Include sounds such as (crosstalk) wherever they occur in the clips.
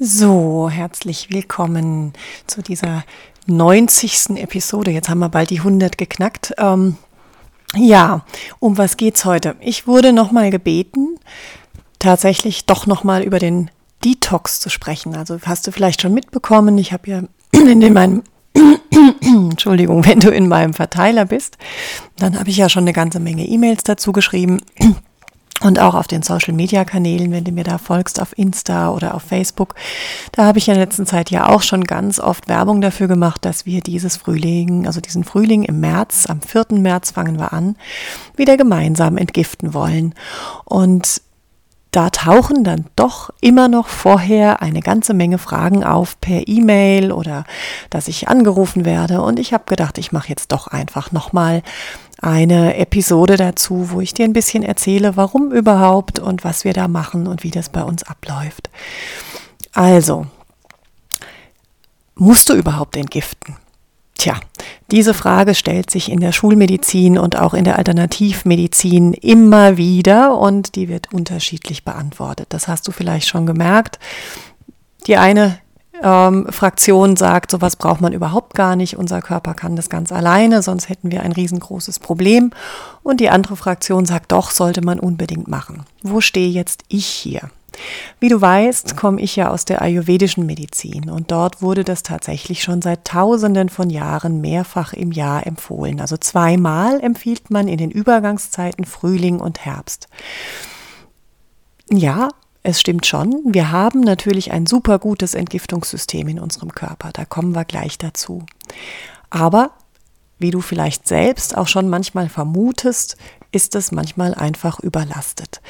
So, herzlich willkommen zu dieser 90. Episode. Jetzt haben wir bald die 100 geknackt. Ähm, ja, um was geht's heute? Ich wurde nochmal gebeten, tatsächlich doch nochmal über den Detox zu sprechen. Also hast du vielleicht schon mitbekommen, ich habe ja (clears throat) in meinem (clears throat) Entschuldigung, wenn du in meinem Verteiler bist, dann habe ich ja schon eine ganze Menge E-Mails dazu geschrieben und auch auf den Social-Media-Kanälen, wenn du mir da folgst, auf Insta oder auf Facebook. Da habe ich in der letzten Zeit ja auch schon ganz oft Werbung dafür gemacht, dass wir dieses Frühling, also diesen Frühling im März, am 4. März fangen wir an, wieder gemeinsam entgiften wollen. Und da tauchen dann doch immer noch vorher eine ganze Menge Fragen auf per E-Mail oder dass ich angerufen werde. Und ich habe gedacht, ich mache jetzt doch einfach nochmal eine Episode dazu, wo ich dir ein bisschen erzähle, warum überhaupt und was wir da machen und wie das bei uns abläuft. Also, musst du überhaupt entgiften? Tja, diese Frage stellt sich in der Schulmedizin und auch in der Alternativmedizin immer wieder und die wird unterschiedlich beantwortet. Das hast du vielleicht schon gemerkt. Die eine ähm, Fraktion sagt, sowas braucht man überhaupt gar nicht, unser Körper kann das ganz alleine, sonst hätten wir ein riesengroßes Problem. Und die andere Fraktion sagt, doch, sollte man unbedingt machen. Wo stehe jetzt ich hier? Wie du weißt, komme ich ja aus der ayurvedischen Medizin und dort wurde das tatsächlich schon seit Tausenden von Jahren mehrfach im Jahr empfohlen. Also zweimal empfiehlt man in den Übergangszeiten Frühling und Herbst. Ja, es stimmt schon, wir haben natürlich ein super gutes Entgiftungssystem in unserem Körper, da kommen wir gleich dazu. Aber, wie du vielleicht selbst auch schon manchmal vermutest, ist es manchmal einfach überlastet.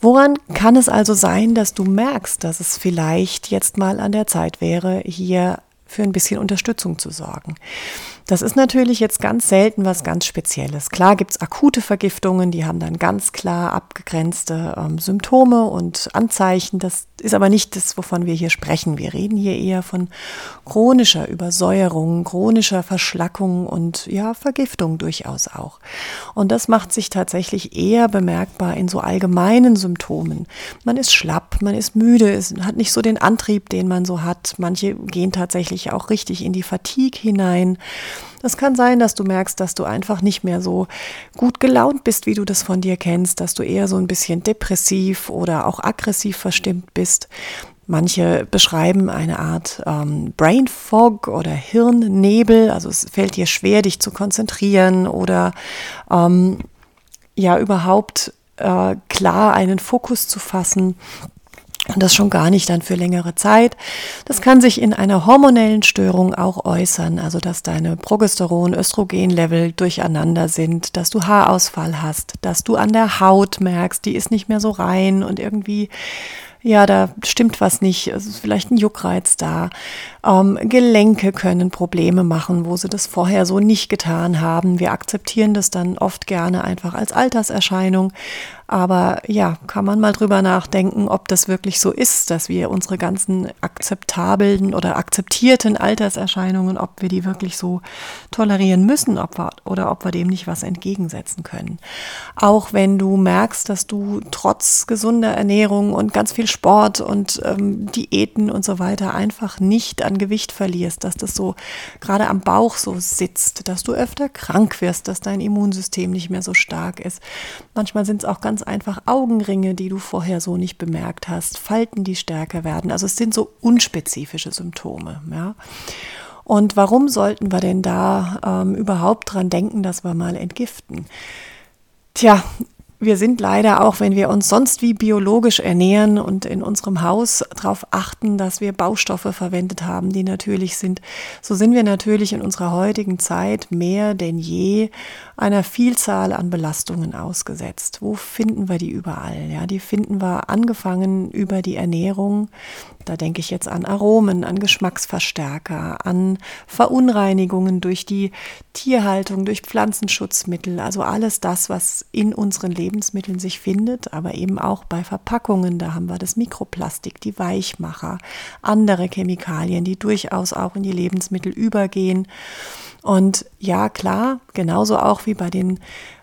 Woran kann es also sein, dass du merkst, dass es vielleicht jetzt mal an der Zeit wäre, hier für ein bisschen Unterstützung zu sorgen? Das ist natürlich jetzt ganz selten was ganz Spezielles. Klar gibt's akute Vergiftungen, die haben dann ganz klar abgegrenzte ähm, Symptome und Anzeichen. Das ist aber nicht das, wovon wir hier sprechen. Wir reden hier eher von chronischer Übersäuerung, chronischer Verschlackung und ja, Vergiftung durchaus auch. Und das macht sich tatsächlich eher bemerkbar in so allgemeinen Symptomen. Man ist schlapp, man ist müde, es hat nicht so den Antrieb, den man so hat. Manche gehen tatsächlich auch richtig in die Fatigue hinein. Es kann sein, dass du merkst, dass du einfach nicht mehr so gut gelaunt bist, wie du das von dir kennst, dass du eher so ein bisschen depressiv oder auch aggressiv verstimmt bist. Manche beschreiben eine Art ähm, Brain Fog oder Hirnnebel, also es fällt dir schwer, dich zu konzentrieren oder ähm, ja überhaupt äh, klar einen Fokus zu fassen. Und das schon gar nicht dann für längere Zeit. Das kann sich in einer hormonellen Störung auch äußern, also dass deine Progesteron-Östrogen-Level durcheinander sind, dass du Haarausfall hast, dass du an der Haut merkst, die ist nicht mehr so rein und irgendwie ja, da stimmt was nicht, es ist vielleicht ein Juckreiz da. Ähm, Gelenke können Probleme machen, wo sie das vorher so nicht getan haben. Wir akzeptieren das dann oft gerne einfach als Alterserscheinung. Aber ja, kann man mal drüber nachdenken, ob das wirklich so ist, dass wir unsere ganzen akzeptablen oder akzeptierten Alterserscheinungen, ob wir die wirklich so tolerieren müssen ob wir, oder ob wir dem nicht was entgegensetzen können. Auch wenn du merkst, dass du trotz gesunder Ernährung und ganz viel Sport und ähm, Diäten und so weiter einfach nicht an Gewicht verlierst, dass das so gerade am Bauch so sitzt, dass du öfter krank wirst, dass dein Immunsystem nicht mehr so stark ist. Manchmal sind es auch ganz einfach Augenringe, die du vorher so nicht bemerkt hast, Falten, die stärker werden. Also es sind so unspezifische Symptome. Ja. Und warum sollten wir denn da ähm, überhaupt dran denken, dass wir mal entgiften? Tja, wir sind leider auch, wenn wir uns sonst wie biologisch ernähren und in unserem Haus darauf achten, dass wir Baustoffe verwendet haben, die natürlich sind, so sind wir natürlich in unserer heutigen Zeit mehr denn je einer Vielzahl an Belastungen ausgesetzt. Wo finden wir die überall? Ja, die finden wir angefangen über die Ernährung. Da denke ich jetzt an Aromen, an Geschmacksverstärker, an Verunreinigungen durch die Tierhaltung, durch Pflanzenschutzmittel, also alles das, was in unseren Lebensmitteln sich findet, aber eben auch bei Verpackungen. Da haben wir das Mikroplastik, die Weichmacher, andere Chemikalien, die durchaus auch in die Lebensmittel übergehen. Und ja, klar, genauso auch wie bei den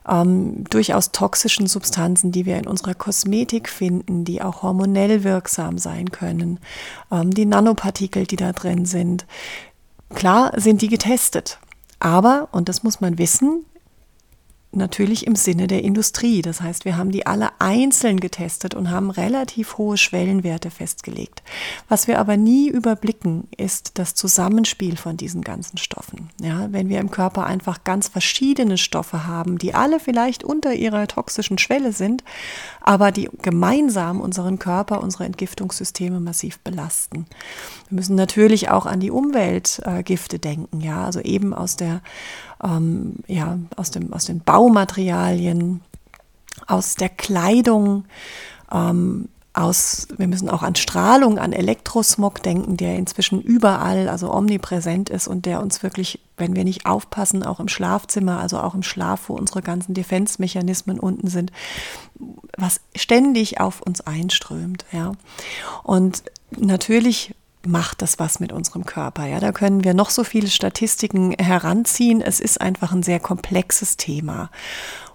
ähm, durchaus toxischen Substanzen, die wir in unserer Kosmetik finden, die auch hormonell wirksam sein können, ähm, die Nanopartikel, die da drin sind. Klar sind die getestet. Aber, und das muss man wissen, natürlich im Sinne der Industrie. Das heißt, wir haben die alle einzeln getestet und haben relativ hohe Schwellenwerte festgelegt. Was wir aber nie überblicken, ist das Zusammenspiel von diesen ganzen Stoffen. Ja, wenn wir im Körper einfach ganz verschiedene Stoffe haben, die alle vielleicht unter ihrer toxischen Schwelle sind, aber die gemeinsam unseren Körper, unsere Entgiftungssysteme massiv belasten. Wir müssen natürlich auch an die Umweltgifte äh, denken, ja, also eben aus der ähm, ja, aus, dem, aus den Baumaterialien, aus der Kleidung, ähm, aus, wir müssen auch an Strahlung, an Elektrosmog denken, der inzwischen überall, also omnipräsent ist und der uns wirklich, wenn wir nicht aufpassen, auch im Schlafzimmer, also auch im Schlaf, wo unsere ganzen Defense-Mechanismen unten sind, was ständig auf uns einströmt, ja. Und natürlich macht das was mit unserem Körper. Ja, da können wir noch so viele Statistiken heranziehen. Es ist einfach ein sehr komplexes Thema.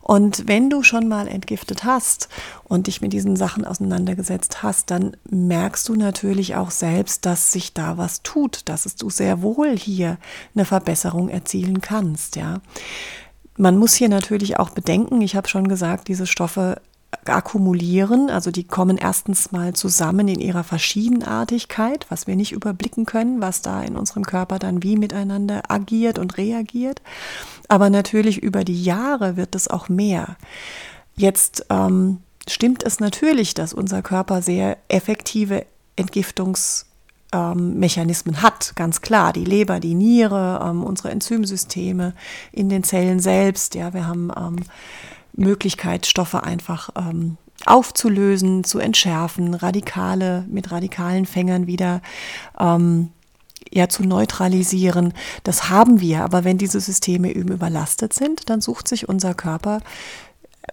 Und wenn du schon mal entgiftet hast und dich mit diesen Sachen auseinandergesetzt hast, dann merkst du natürlich auch selbst, dass sich da was tut, dass du sehr wohl hier eine Verbesserung erzielen kannst, ja. Man muss hier natürlich auch bedenken, ich habe schon gesagt, diese Stoffe akkumulieren. Also die kommen erstens mal zusammen in ihrer Verschiedenartigkeit, was wir nicht überblicken können, was da in unserem Körper dann wie miteinander agiert und reagiert. Aber natürlich über die Jahre wird es auch mehr. Jetzt ähm, stimmt es natürlich, dass unser Körper sehr effektive Entgiftungsmechanismen ähm, hat, ganz klar. Die Leber, die Niere, ähm, unsere Enzymsysteme in den Zellen selbst. Ja, wir haben ähm, Möglichkeit, Stoffe einfach ähm, aufzulösen, zu entschärfen, radikale, mit radikalen Fängern wieder ähm, ja, zu neutralisieren. Das haben wir, aber wenn diese Systeme eben überlastet sind, dann sucht sich unser Körper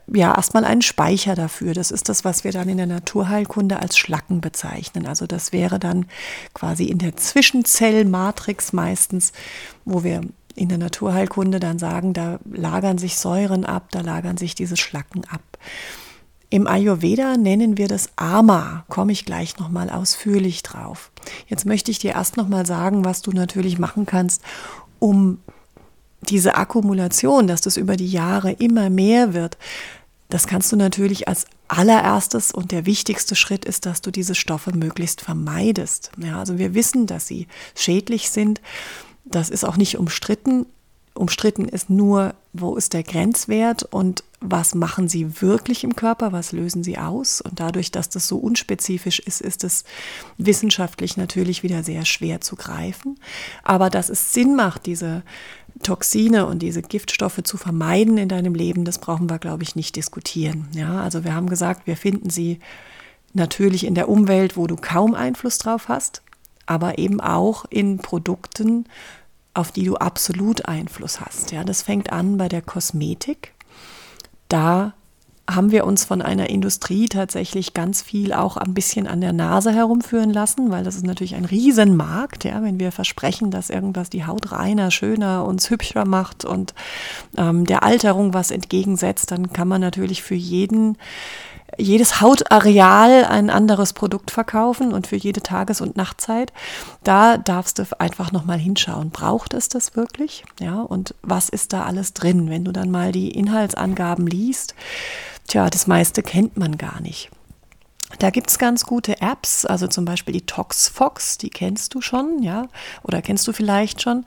ja erstmal einen Speicher dafür. Das ist das, was wir dann in der Naturheilkunde als Schlacken bezeichnen. Also das wäre dann quasi in der Zwischenzellmatrix meistens, wo wir in der Naturheilkunde dann sagen, da lagern sich Säuren ab, da lagern sich diese Schlacken ab. Im Ayurveda nennen wir das Ama, komme ich gleich nochmal ausführlich drauf. Jetzt möchte ich dir erst nochmal sagen, was du natürlich machen kannst, um diese Akkumulation, dass das über die Jahre immer mehr wird, das kannst du natürlich als allererstes und der wichtigste Schritt ist, dass du diese Stoffe möglichst vermeidest. Ja, also wir wissen, dass sie schädlich sind das ist auch nicht umstritten. Umstritten ist nur, wo ist der Grenzwert und was machen sie wirklich im Körper, was lösen sie aus. Und dadurch, dass das so unspezifisch ist, ist es wissenschaftlich natürlich wieder sehr schwer zu greifen. Aber dass es Sinn macht, diese Toxine und diese Giftstoffe zu vermeiden in deinem Leben, das brauchen wir, glaube ich, nicht diskutieren. Ja, also wir haben gesagt, wir finden sie natürlich in der Umwelt, wo du kaum Einfluss drauf hast aber eben auch in Produkten, auf die du absolut Einfluss hast. Ja, das fängt an bei der Kosmetik. Da haben wir uns von einer Industrie tatsächlich ganz viel auch ein bisschen an der Nase herumführen lassen, weil das ist natürlich ein Riesenmarkt, ja, wenn wir versprechen, dass irgendwas die Haut reiner, schöner, uns hübscher macht und ähm, der Alterung was entgegensetzt, dann kann man natürlich für jeden jedes Hautareal ein anderes Produkt verkaufen und für jede Tages- und Nachtzeit. Da darfst du einfach nochmal hinschauen. Braucht es das wirklich? Ja, und was ist da alles drin? Wenn du dann mal die Inhaltsangaben liest, tja, das meiste kennt man gar nicht. Da gibt es ganz gute Apps, also zum Beispiel die ToxFox, die kennst du schon, ja, oder kennst du vielleicht schon.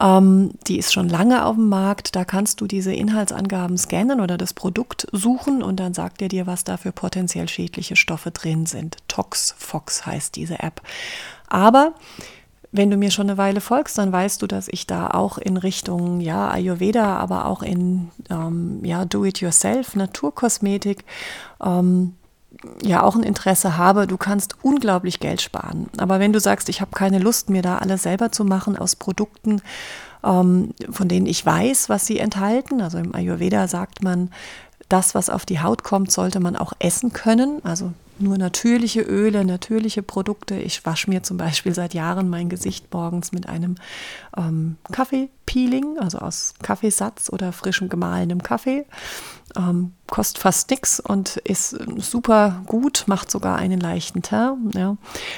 Ähm, die ist schon lange auf dem Markt. Da kannst du diese Inhaltsangaben scannen oder das Produkt suchen und dann sagt er dir, was da für potenziell schädliche Stoffe drin sind. ToxFox heißt diese App. Aber wenn du mir schon eine Weile folgst, dann weißt du, dass ich da auch in Richtung ja Ayurveda, aber auch in ähm, ja Do-it-yourself, Naturkosmetik ähm, ja auch ein Interesse habe, du kannst unglaublich Geld sparen. Aber wenn du sagst, ich habe keine Lust, mir da alles selber zu machen aus Produkten, ähm, von denen ich weiß, was sie enthalten, also im Ayurveda sagt man, das, was auf die Haut kommt, sollte man auch essen können. Also nur natürliche Öle, natürliche Produkte. Ich wasche mir zum Beispiel seit Jahren mein Gesicht morgens mit einem ähm, Kaffeepeeling, also aus Kaffeesatz oder frischem gemahlenem Kaffee. Ähm, kostet fast nichts und ist super gut, macht sogar einen leichten Teint. Ja.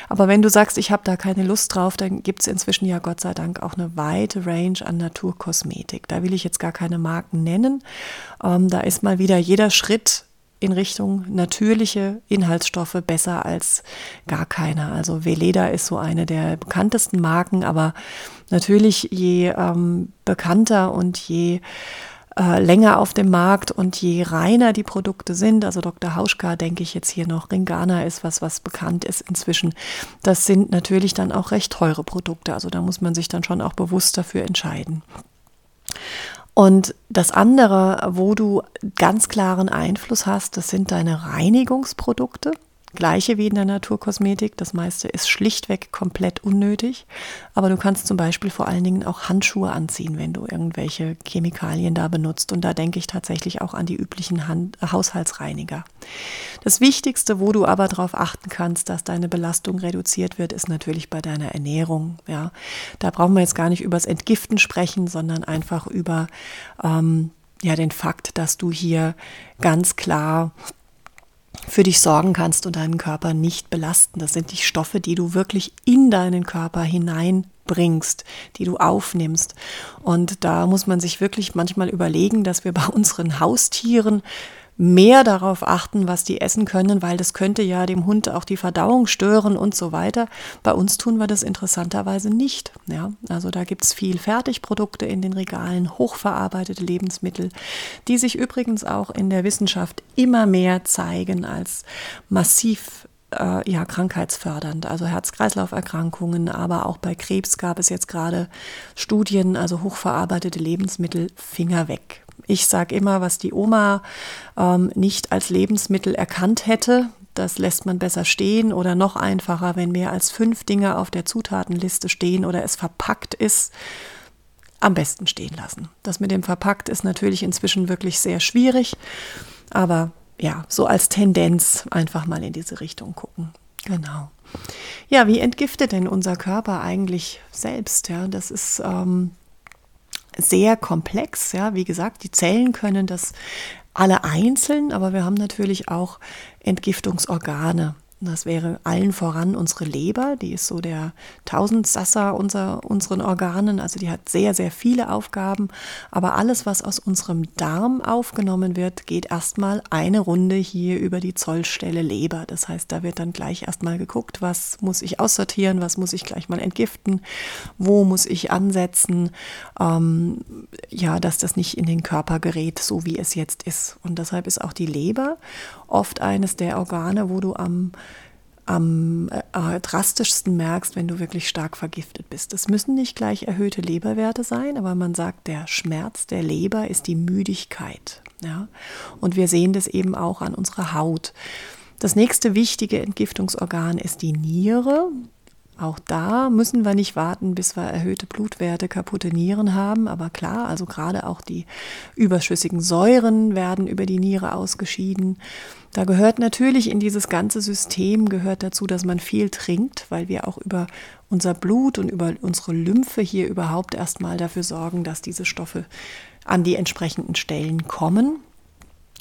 Aber wenn du sagst, ich habe da keine Lust drauf, dann gibt es inzwischen ja Gott sei Dank auch eine weite Range an Naturkosmetik. Da will ich jetzt gar keine Marken nennen. Ähm, da ist mal wieder jeder Schritt in Richtung natürliche Inhaltsstoffe besser als gar keiner. Also Veleda ist so eine der bekanntesten Marken, aber natürlich je ähm, bekannter und je äh, länger auf dem Markt und je reiner die Produkte sind, also Dr. Hauschka denke ich jetzt hier noch, Ringana ist was, was bekannt ist inzwischen. Das sind natürlich dann auch recht teure Produkte, also da muss man sich dann schon auch bewusst dafür entscheiden. Und das andere, wo du ganz klaren Einfluss hast, das sind deine Reinigungsprodukte. Gleiche wie in der Naturkosmetik. Das meiste ist schlichtweg komplett unnötig. Aber du kannst zum Beispiel vor allen Dingen auch Handschuhe anziehen, wenn du irgendwelche Chemikalien da benutzt. Und da denke ich tatsächlich auch an die üblichen Hand Haushaltsreiniger. Das Wichtigste, wo du aber darauf achten kannst, dass deine Belastung reduziert wird, ist natürlich bei deiner Ernährung. Ja, da brauchen wir jetzt gar nicht übers Entgiften sprechen, sondern einfach über ähm, ja den Fakt, dass du hier ganz klar für dich sorgen kannst und deinen Körper nicht belasten. Das sind die Stoffe, die du wirklich in deinen Körper hineinbringst, die du aufnimmst. Und da muss man sich wirklich manchmal überlegen, dass wir bei unseren Haustieren mehr darauf achten, was die essen können, weil das könnte ja dem Hund auch die Verdauung stören und so weiter. Bei uns tun wir das interessanterweise nicht. Ja, also da gibt es viel Fertigprodukte in den Regalen, hochverarbeitete Lebensmittel, die sich übrigens auch in der Wissenschaft immer mehr zeigen als massiv äh, ja, krankheitsfördernd, also Herz-Kreislauf-Erkrankungen, aber auch bei Krebs gab es jetzt gerade Studien, also hochverarbeitete Lebensmittel, Finger weg. Ich sage immer, was die Oma ähm, nicht als Lebensmittel erkannt hätte, das lässt man besser stehen oder noch einfacher, wenn mehr als fünf Dinge auf der Zutatenliste stehen oder es verpackt ist, am besten stehen lassen. Das mit dem verpackt ist natürlich inzwischen wirklich sehr schwierig, aber ja, so als Tendenz einfach mal in diese Richtung gucken. Genau. Ja, wie entgiftet denn unser Körper eigentlich selbst? Ja, das ist ähm, sehr komplex. Ja, wie gesagt, die Zellen können das alle einzeln, aber wir haben natürlich auch Entgiftungsorgane. Das wäre allen voran unsere Leber, die ist so der Tausendsasser unser, unseren Organen, also die hat sehr, sehr viele Aufgaben. Aber alles, was aus unserem Darm aufgenommen wird, geht erstmal eine Runde hier über die Zollstelle Leber. Das heißt, da wird dann gleich erstmal geguckt, was muss ich aussortieren, was muss ich gleich mal entgiften, wo muss ich ansetzen, ähm, ja, dass das nicht in den Körper gerät, so wie es jetzt ist. Und deshalb ist auch die Leber oft eines der Organe, wo du am am äh, drastischsten merkst, wenn du wirklich stark vergiftet bist. Es müssen nicht gleich erhöhte Leberwerte sein, aber man sagt, der Schmerz der Leber ist die Müdigkeit. Ja? Und wir sehen das eben auch an unserer Haut. Das nächste wichtige Entgiftungsorgan ist die Niere. Auch da müssen wir nicht warten, bis wir erhöhte Blutwerte, kaputte Nieren haben. Aber klar, also gerade auch die überschüssigen Säuren werden über die Niere ausgeschieden. Da gehört natürlich in dieses ganze System gehört dazu, dass man viel trinkt, weil wir auch über unser Blut und über unsere Lymphe hier überhaupt erstmal dafür sorgen, dass diese Stoffe an die entsprechenden Stellen kommen.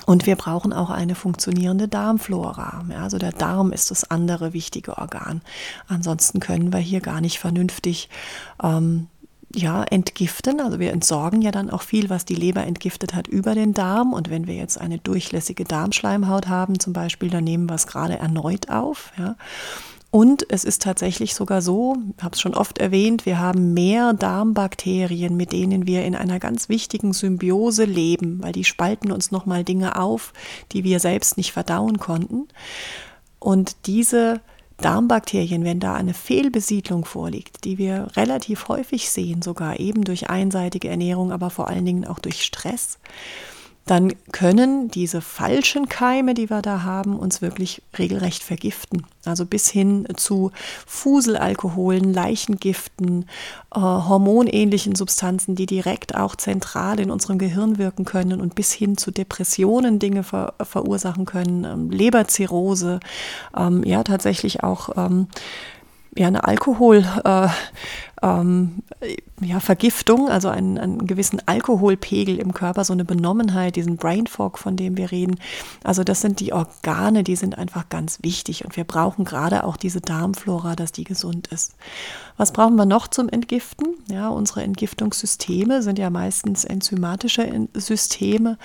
Und wir brauchen auch eine funktionierende Darmflora. Ja, also der Darm ist das andere wichtige Organ. Ansonsten können wir hier gar nicht vernünftig ähm, ja, entgiften. Also wir entsorgen ja dann auch viel, was die Leber entgiftet hat, über den Darm. Und wenn wir jetzt eine durchlässige Darmschleimhaut haben, zum Beispiel, dann nehmen wir es gerade erneut auf. Ja. Und es ist tatsächlich sogar so, ich habe es schon oft erwähnt, wir haben mehr Darmbakterien, mit denen wir in einer ganz wichtigen Symbiose leben, weil die spalten uns nochmal Dinge auf, die wir selbst nicht verdauen konnten. Und diese Darmbakterien, wenn da eine Fehlbesiedlung vorliegt, die wir relativ häufig sehen, sogar eben durch einseitige Ernährung, aber vor allen Dingen auch durch Stress, dann können diese falschen Keime, die wir da haben, uns wirklich regelrecht vergiften. Also bis hin zu Fuselalkoholen, Leichengiften, äh, hormonähnlichen Substanzen, die direkt auch zentral in unserem Gehirn wirken können und bis hin zu Depressionen Dinge ver verursachen können, ähm, Leberzirrhose, ähm, ja tatsächlich auch ähm, ja, eine Alkohol, äh, ähm, ja, Vergiftung, also einen, einen gewissen Alkoholpegel im Körper, so eine Benommenheit, diesen Brain Fog, von dem wir reden. Also das sind die Organe, die sind einfach ganz wichtig und wir brauchen gerade auch diese Darmflora, dass die gesund ist. Was brauchen wir noch zum Entgiften? Ja, unsere Entgiftungssysteme sind ja meistens enzymatische Systeme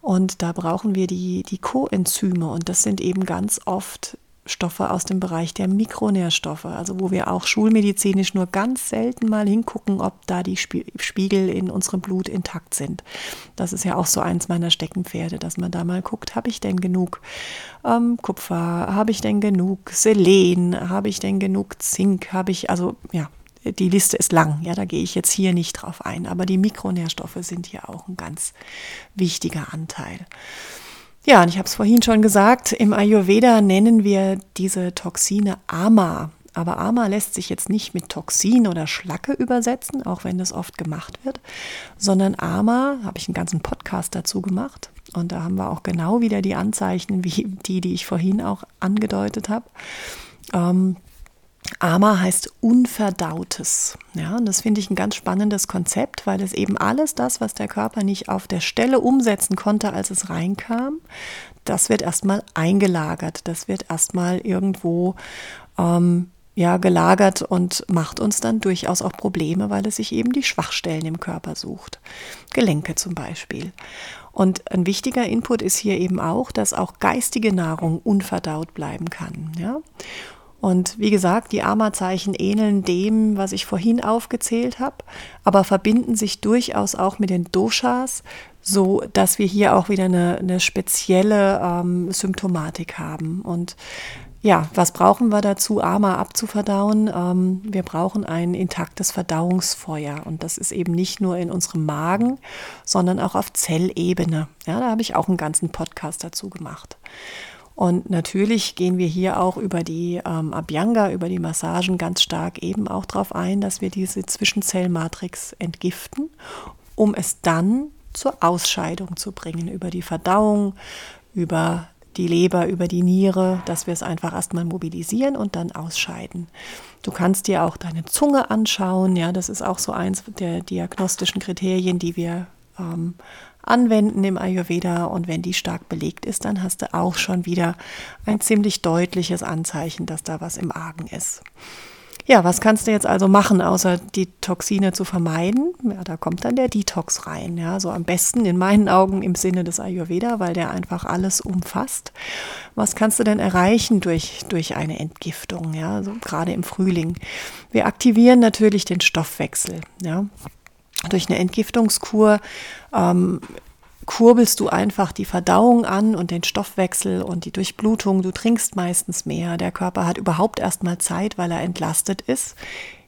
und da brauchen wir die, die Coenzyme und das sind eben ganz oft Stoffe aus dem Bereich der Mikronährstoffe, also wo wir auch schulmedizinisch nur ganz selten mal hingucken, ob da die Spiegel in unserem Blut intakt sind. Das ist ja auch so eins meiner Steckenpferde, dass man da mal guckt, habe ich denn genug ähm, Kupfer, habe ich denn genug Selen, habe ich denn genug Zink, habe ich, also ja, die Liste ist lang, ja, da gehe ich jetzt hier nicht drauf ein, aber die Mikronährstoffe sind hier auch ein ganz wichtiger Anteil. Ja, und ich habe es vorhin schon gesagt, im Ayurveda nennen wir diese Toxine Ama. Aber Ama lässt sich jetzt nicht mit Toxin oder Schlacke übersetzen, auch wenn das oft gemacht wird, sondern Ama, habe ich einen ganzen Podcast dazu gemacht. Und da haben wir auch genau wieder die Anzeichen, wie die, die ich vorhin auch angedeutet habe. Ähm, Ama heißt Unverdautes. Ja, und das finde ich ein ganz spannendes Konzept, weil es eben alles das, was der Körper nicht auf der Stelle umsetzen konnte, als es reinkam, das wird erstmal eingelagert. Das wird erstmal irgendwo ähm, ja, gelagert und macht uns dann durchaus auch Probleme, weil es sich eben die Schwachstellen im Körper sucht. Gelenke zum Beispiel. Und ein wichtiger Input ist hier eben auch, dass auch geistige Nahrung unverdaut bleiben kann. Ja? Und wie gesagt, die Ama-Zeichen ähneln dem, was ich vorhin aufgezählt habe, aber verbinden sich durchaus auch mit den Doshas, so dass wir hier auch wieder eine, eine spezielle ähm, Symptomatik haben. Und ja, was brauchen wir dazu, Ama abzuverdauen? Ähm, wir brauchen ein intaktes Verdauungsfeuer. Und das ist eben nicht nur in unserem Magen, sondern auch auf Zellebene. Ja, da habe ich auch einen ganzen Podcast dazu gemacht. Und natürlich gehen wir hier auch über die ähm, Abhyanga, über die Massagen ganz stark eben auch darauf ein, dass wir diese Zwischenzellmatrix entgiften, um es dann zur Ausscheidung zu bringen, über die Verdauung, über die Leber, über die Niere, dass wir es einfach erstmal mobilisieren und dann ausscheiden. Du kannst dir auch deine Zunge anschauen, ja, das ist auch so eins der diagnostischen Kriterien, die wir ähm, anwenden im Ayurveda und wenn die stark belegt ist, dann hast du auch schon wieder ein ziemlich deutliches Anzeichen, dass da was im Argen ist. Ja, was kannst du jetzt also machen, außer die Toxine zu vermeiden? Ja, da kommt dann der Detox rein. Ja, so am besten in meinen Augen im Sinne des Ayurveda, weil der einfach alles umfasst. Was kannst du denn erreichen durch, durch eine Entgiftung? Ja, so gerade im Frühling. Wir aktivieren natürlich den Stoffwechsel. Ja, durch eine Entgiftungskur ähm, kurbelst du einfach die Verdauung an und den Stoffwechsel und die Durchblutung. Du trinkst meistens mehr. Der Körper hat überhaupt erstmal Zeit, weil er entlastet ist,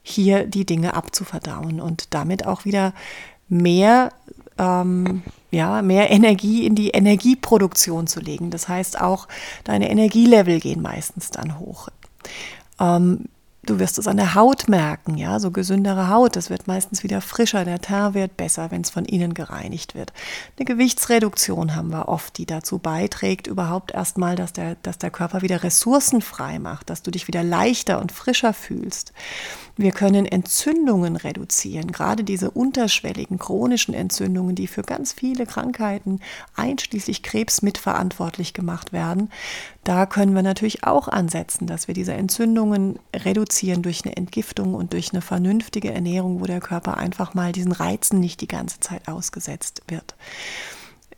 hier die Dinge abzuverdauen und damit auch wieder mehr, ähm, ja, mehr Energie in die Energieproduktion zu legen. Das heißt auch, deine Energielevel gehen meistens dann hoch. Ähm, Du wirst es an der Haut merken, ja, so gesündere Haut, das wird meistens wieder frischer, der Teint wird besser, wenn es von innen gereinigt wird. Eine Gewichtsreduktion haben wir oft, die dazu beiträgt, überhaupt erstmal, dass der, dass der Körper wieder Ressourcen frei macht, dass du dich wieder leichter und frischer fühlst. Wir können Entzündungen reduzieren, gerade diese unterschwelligen chronischen Entzündungen, die für ganz viele Krankheiten, einschließlich Krebs, mitverantwortlich gemacht werden. Da können wir natürlich auch ansetzen, dass wir diese Entzündungen reduzieren reduzieren durch eine Entgiftung und durch eine vernünftige Ernährung, wo der Körper einfach mal diesen Reizen nicht die ganze Zeit ausgesetzt wird.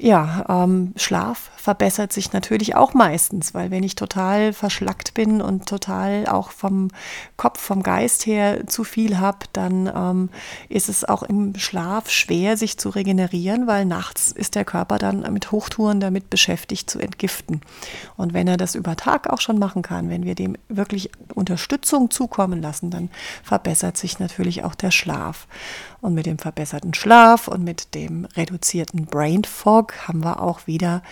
Ja, ähm, Schlaf verbessert sich natürlich auch meistens, weil wenn ich total verschlackt bin und total auch vom Kopf, vom Geist her zu viel habe, dann ähm, ist es auch im Schlaf schwer, sich zu regenerieren, weil nachts ist der Körper dann mit Hochtouren damit beschäftigt zu entgiften. Und wenn er das über Tag auch schon machen kann, wenn wir dem wirklich Unterstützung zukommen lassen, dann verbessert sich natürlich auch der Schlaf. Und mit dem verbesserten Schlaf und mit dem reduzierten Brain Fog haben wir auch wieder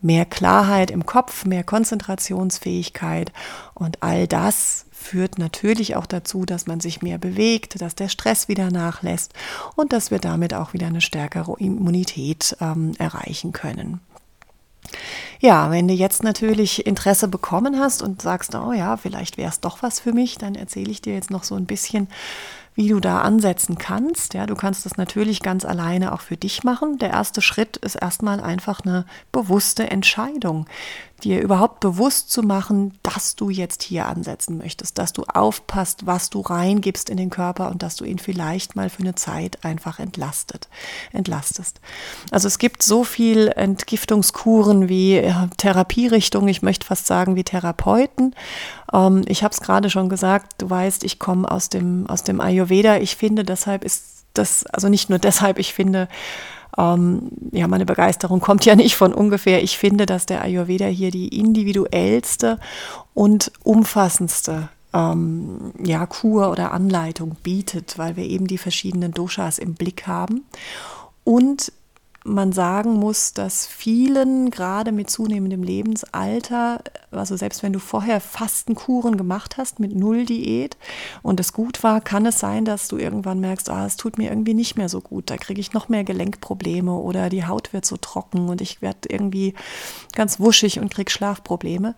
mehr Klarheit im Kopf, mehr Konzentrationsfähigkeit und all das führt natürlich auch dazu, dass man sich mehr bewegt, dass der Stress wieder nachlässt und dass wir damit auch wieder eine stärkere Immunität ähm, erreichen können. Ja, wenn du jetzt natürlich Interesse bekommen hast und sagst, oh ja, vielleicht wäre es doch was für mich, dann erzähle ich dir jetzt noch so ein bisschen wie du da ansetzen kannst. Ja, du kannst das natürlich ganz alleine auch für dich machen. Der erste Schritt ist erstmal einfach eine bewusste Entscheidung dir überhaupt bewusst zu machen, dass du jetzt hier ansetzen möchtest, dass du aufpasst, was du reingibst in den Körper und dass du ihn vielleicht mal für eine Zeit einfach entlastet, entlastest. Also es gibt so viel Entgiftungskuren wie äh, Therapierichtungen, ich möchte fast sagen wie Therapeuten. Ähm, ich habe es gerade schon gesagt, du weißt, ich komme aus dem, aus dem Ayurveda. Ich finde, deshalb ist das, also nicht nur deshalb, ich finde, ähm, ja, meine Begeisterung kommt ja nicht von ungefähr. Ich finde, dass der Ayurveda hier die individuellste und umfassendste ähm, ja, Kur oder Anleitung bietet, weil wir eben die verschiedenen Doshas im Blick haben. Und man sagen muss, dass vielen gerade mit zunehmendem Lebensalter, also selbst wenn du vorher Fastenkuren gemacht hast mit Null-Diät und es gut war, kann es sein, dass du irgendwann merkst, ah, es tut mir irgendwie nicht mehr so gut, da kriege ich noch mehr Gelenkprobleme oder die Haut wird so trocken und ich werde irgendwie ganz wuschig und kriege Schlafprobleme.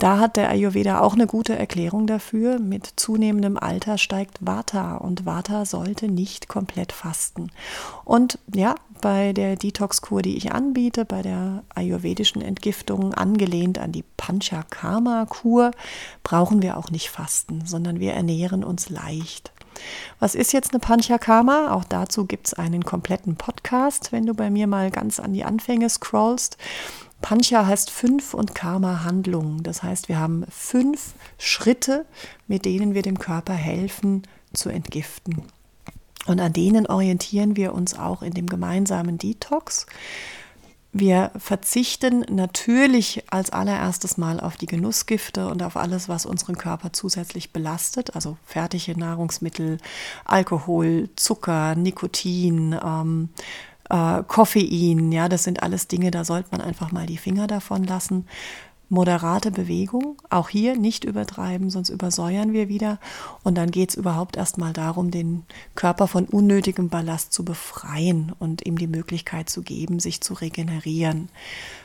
Da hat der Ayurveda auch eine gute Erklärung dafür. Mit zunehmendem Alter steigt Vata und Vata sollte nicht komplett fasten. Und ja, bei der Detox-Kur, die ich anbiete, bei der ayurvedischen Entgiftung, angelehnt an die Panchakarma-Kur, brauchen wir auch nicht fasten, sondern wir ernähren uns leicht. Was ist jetzt eine Panchakarma? Auch dazu gibt es einen kompletten Podcast, wenn du bei mir mal ganz an die Anfänge scrollst. Pancha heißt fünf und Karma Handlungen. Das heißt, wir haben fünf Schritte, mit denen wir dem Körper helfen zu entgiften. Und an denen orientieren wir uns auch in dem gemeinsamen Detox. Wir verzichten natürlich als allererstes Mal auf die Genussgifte und auf alles, was unseren Körper zusätzlich belastet, also fertige Nahrungsmittel, Alkohol, Zucker, Nikotin, ähm, äh, Koffein, ja, das sind alles Dinge, da sollte man einfach mal die Finger davon lassen. Moderate Bewegung, auch hier nicht übertreiben, sonst übersäuern wir wieder. Und dann geht es überhaupt erstmal darum, den Körper von unnötigem Ballast zu befreien und ihm die Möglichkeit zu geben, sich zu regenerieren.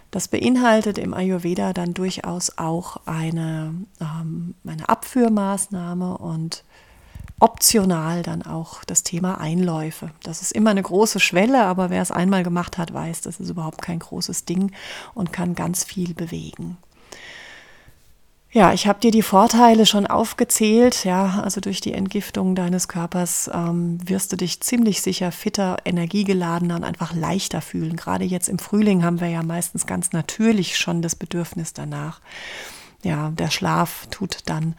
Das beinhaltet im Ayurveda dann durchaus auch eine, ähm, eine Abführmaßnahme und optional dann auch das Thema Einläufe. Das ist immer eine große Schwelle, aber wer es einmal gemacht hat, weiß, das ist überhaupt kein großes Ding und kann ganz viel bewegen. Ja, ich habe dir die Vorteile schon aufgezählt. Ja, also durch die Entgiftung deines Körpers ähm, wirst du dich ziemlich sicher fitter, energiegeladener und einfach leichter fühlen. Gerade jetzt im Frühling haben wir ja meistens ganz natürlich schon das Bedürfnis danach. Ja, der Schlaf tut dann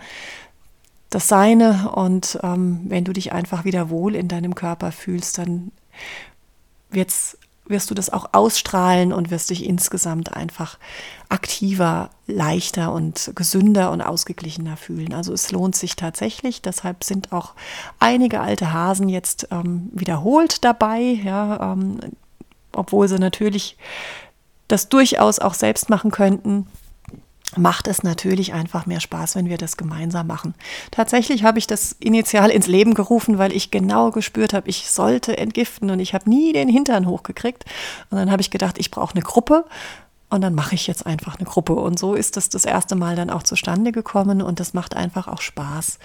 das Seine und ähm, wenn du dich einfach wieder wohl in deinem Körper fühlst, dann wird's, wirst du das auch ausstrahlen und wirst dich insgesamt einfach aktiver, leichter und gesünder und ausgeglichener fühlen. Also es lohnt sich tatsächlich. Deshalb sind auch einige alte Hasen jetzt ähm, wiederholt dabei, ja, ähm, obwohl sie natürlich das durchaus auch selbst machen könnten macht es natürlich einfach mehr Spaß, wenn wir das gemeinsam machen. Tatsächlich habe ich das initial ins Leben gerufen, weil ich genau gespürt habe, ich sollte entgiften und ich habe nie den Hintern hochgekriegt. Und dann habe ich gedacht, ich brauche eine Gruppe und dann mache ich jetzt einfach eine Gruppe. Und so ist das das erste Mal dann auch zustande gekommen und das macht einfach auch Spaß.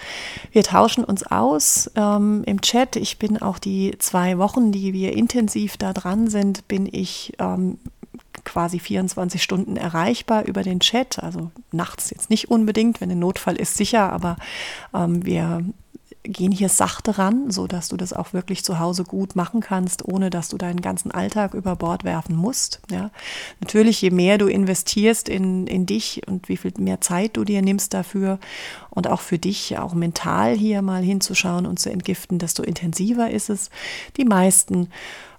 Wir tauschen uns aus ähm, im Chat. Ich bin auch die zwei Wochen, die wir intensiv da dran sind, bin ich ähm, quasi 24 Stunden erreichbar über den Chat. Also nachts jetzt nicht unbedingt, wenn ein Notfall ist, sicher, aber ähm, wir gehen hier sachte ran, so dass du das auch wirklich zu Hause gut machen kannst, ohne dass du deinen ganzen Alltag über Bord werfen musst. Ja. Natürlich, je mehr du investierst in, in dich und wie viel mehr Zeit du dir nimmst dafür und auch für dich, auch mental hier mal hinzuschauen und zu entgiften, desto intensiver ist es. Die meisten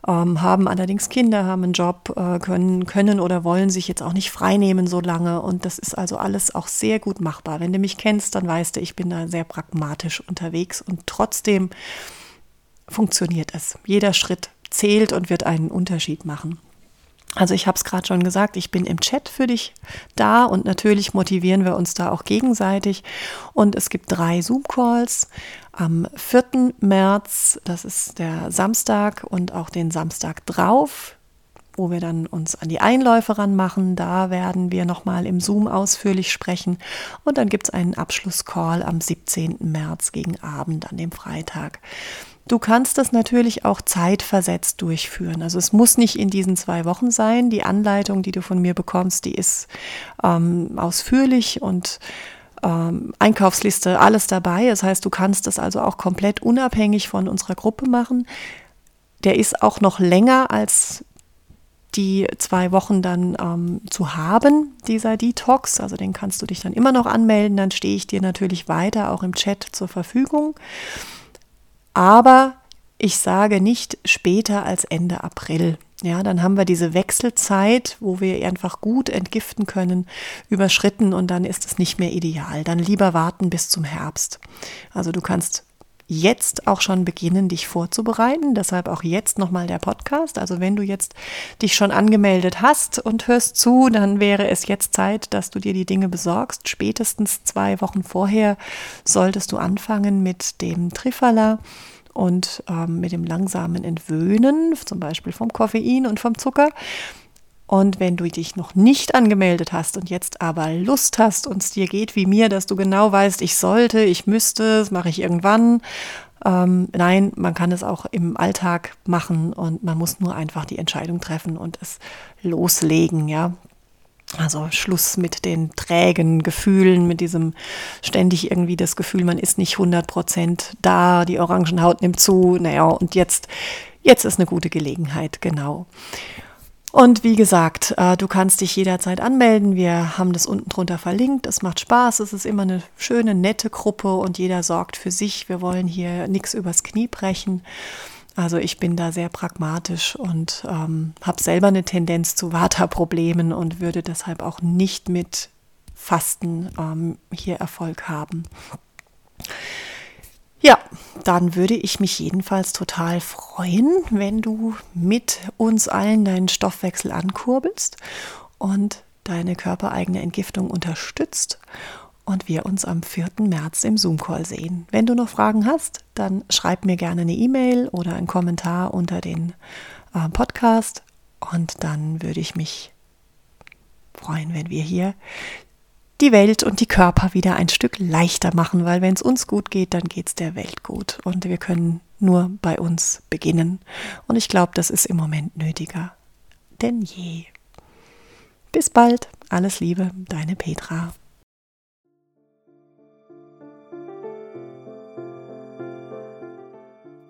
ähm, haben allerdings Kinder, haben einen Job, äh, können, können oder wollen sich jetzt auch nicht freinehmen so lange. Und das ist also alles auch sehr gut machbar. Wenn du mich kennst, dann weißt du, ich bin da sehr pragmatisch unterwegs und trotzdem funktioniert es. Jeder Schritt zählt und wird einen Unterschied machen. Also ich habe es gerade schon gesagt, ich bin im Chat für dich da und natürlich motivieren wir uns da auch gegenseitig. Und es gibt drei Zoom-Calls am 4. März, das ist der Samstag und auch den Samstag drauf, wo wir dann uns an die Einläufe ranmachen. Da werden wir nochmal im Zoom ausführlich sprechen. Und dann gibt es einen Abschlusscall am 17. März gegen Abend an dem Freitag. Du kannst das natürlich auch zeitversetzt durchführen. Also es muss nicht in diesen zwei Wochen sein. Die Anleitung, die du von mir bekommst, die ist ähm, ausführlich und ähm, Einkaufsliste, alles dabei. Das heißt, du kannst das also auch komplett unabhängig von unserer Gruppe machen. Der ist auch noch länger als die zwei Wochen dann ähm, zu haben, dieser Detox. Also den kannst du dich dann immer noch anmelden. Dann stehe ich dir natürlich weiter auch im Chat zur Verfügung. Aber ich sage nicht später als Ende April. Ja, dann haben wir diese Wechselzeit, wo wir einfach gut entgiften können, überschritten und dann ist es nicht mehr ideal. Dann lieber warten bis zum Herbst. Also du kannst jetzt auch schon beginnen, dich vorzubereiten. Deshalb auch jetzt nochmal der Podcast. Also wenn du jetzt dich schon angemeldet hast und hörst zu, dann wäre es jetzt Zeit, dass du dir die Dinge besorgst. Spätestens zwei Wochen vorher solltest du anfangen mit dem Trifala und ähm, mit dem langsamen Entwöhnen, zum Beispiel vom Koffein und vom Zucker. Und wenn du dich noch nicht angemeldet hast und jetzt aber Lust hast und es dir geht wie mir, dass du genau weißt, ich sollte, ich müsste, das mache ich irgendwann. Ähm, nein, man kann es auch im Alltag machen und man muss nur einfach die Entscheidung treffen und es loslegen, ja. Also Schluss mit den trägen Gefühlen, mit diesem ständig irgendwie das Gefühl, man ist nicht 100 Prozent da, die Orangenhaut nimmt zu, naja, und jetzt, jetzt ist eine gute Gelegenheit, genau. Und wie gesagt, äh, du kannst dich jederzeit anmelden. Wir haben das unten drunter verlinkt. Es macht Spaß. Es ist immer eine schöne, nette Gruppe und jeder sorgt für sich. Wir wollen hier nichts übers Knie brechen. Also ich bin da sehr pragmatisch und ähm, habe selber eine Tendenz zu Vata-Problemen und würde deshalb auch nicht mit Fasten ähm, hier Erfolg haben. Ja, dann würde ich mich jedenfalls total freuen, wenn du mit uns allen deinen Stoffwechsel ankurbelst und deine körpereigene Entgiftung unterstützt und wir uns am 4. März im Zoom-Call sehen. Wenn du noch Fragen hast, dann schreib mir gerne eine E-Mail oder einen Kommentar unter den äh, Podcast und dann würde ich mich freuen, wenn wir hier die Welt und die Körper wieder ein Stück leichter machen, weil wenn es uns gut geht, dann geht es der Welt gut. Und wir können nur bei uns beginnen. Und ich glaube, das ist im Moment nötiger denn je. Bis bald, alles Liebe, deine Petra.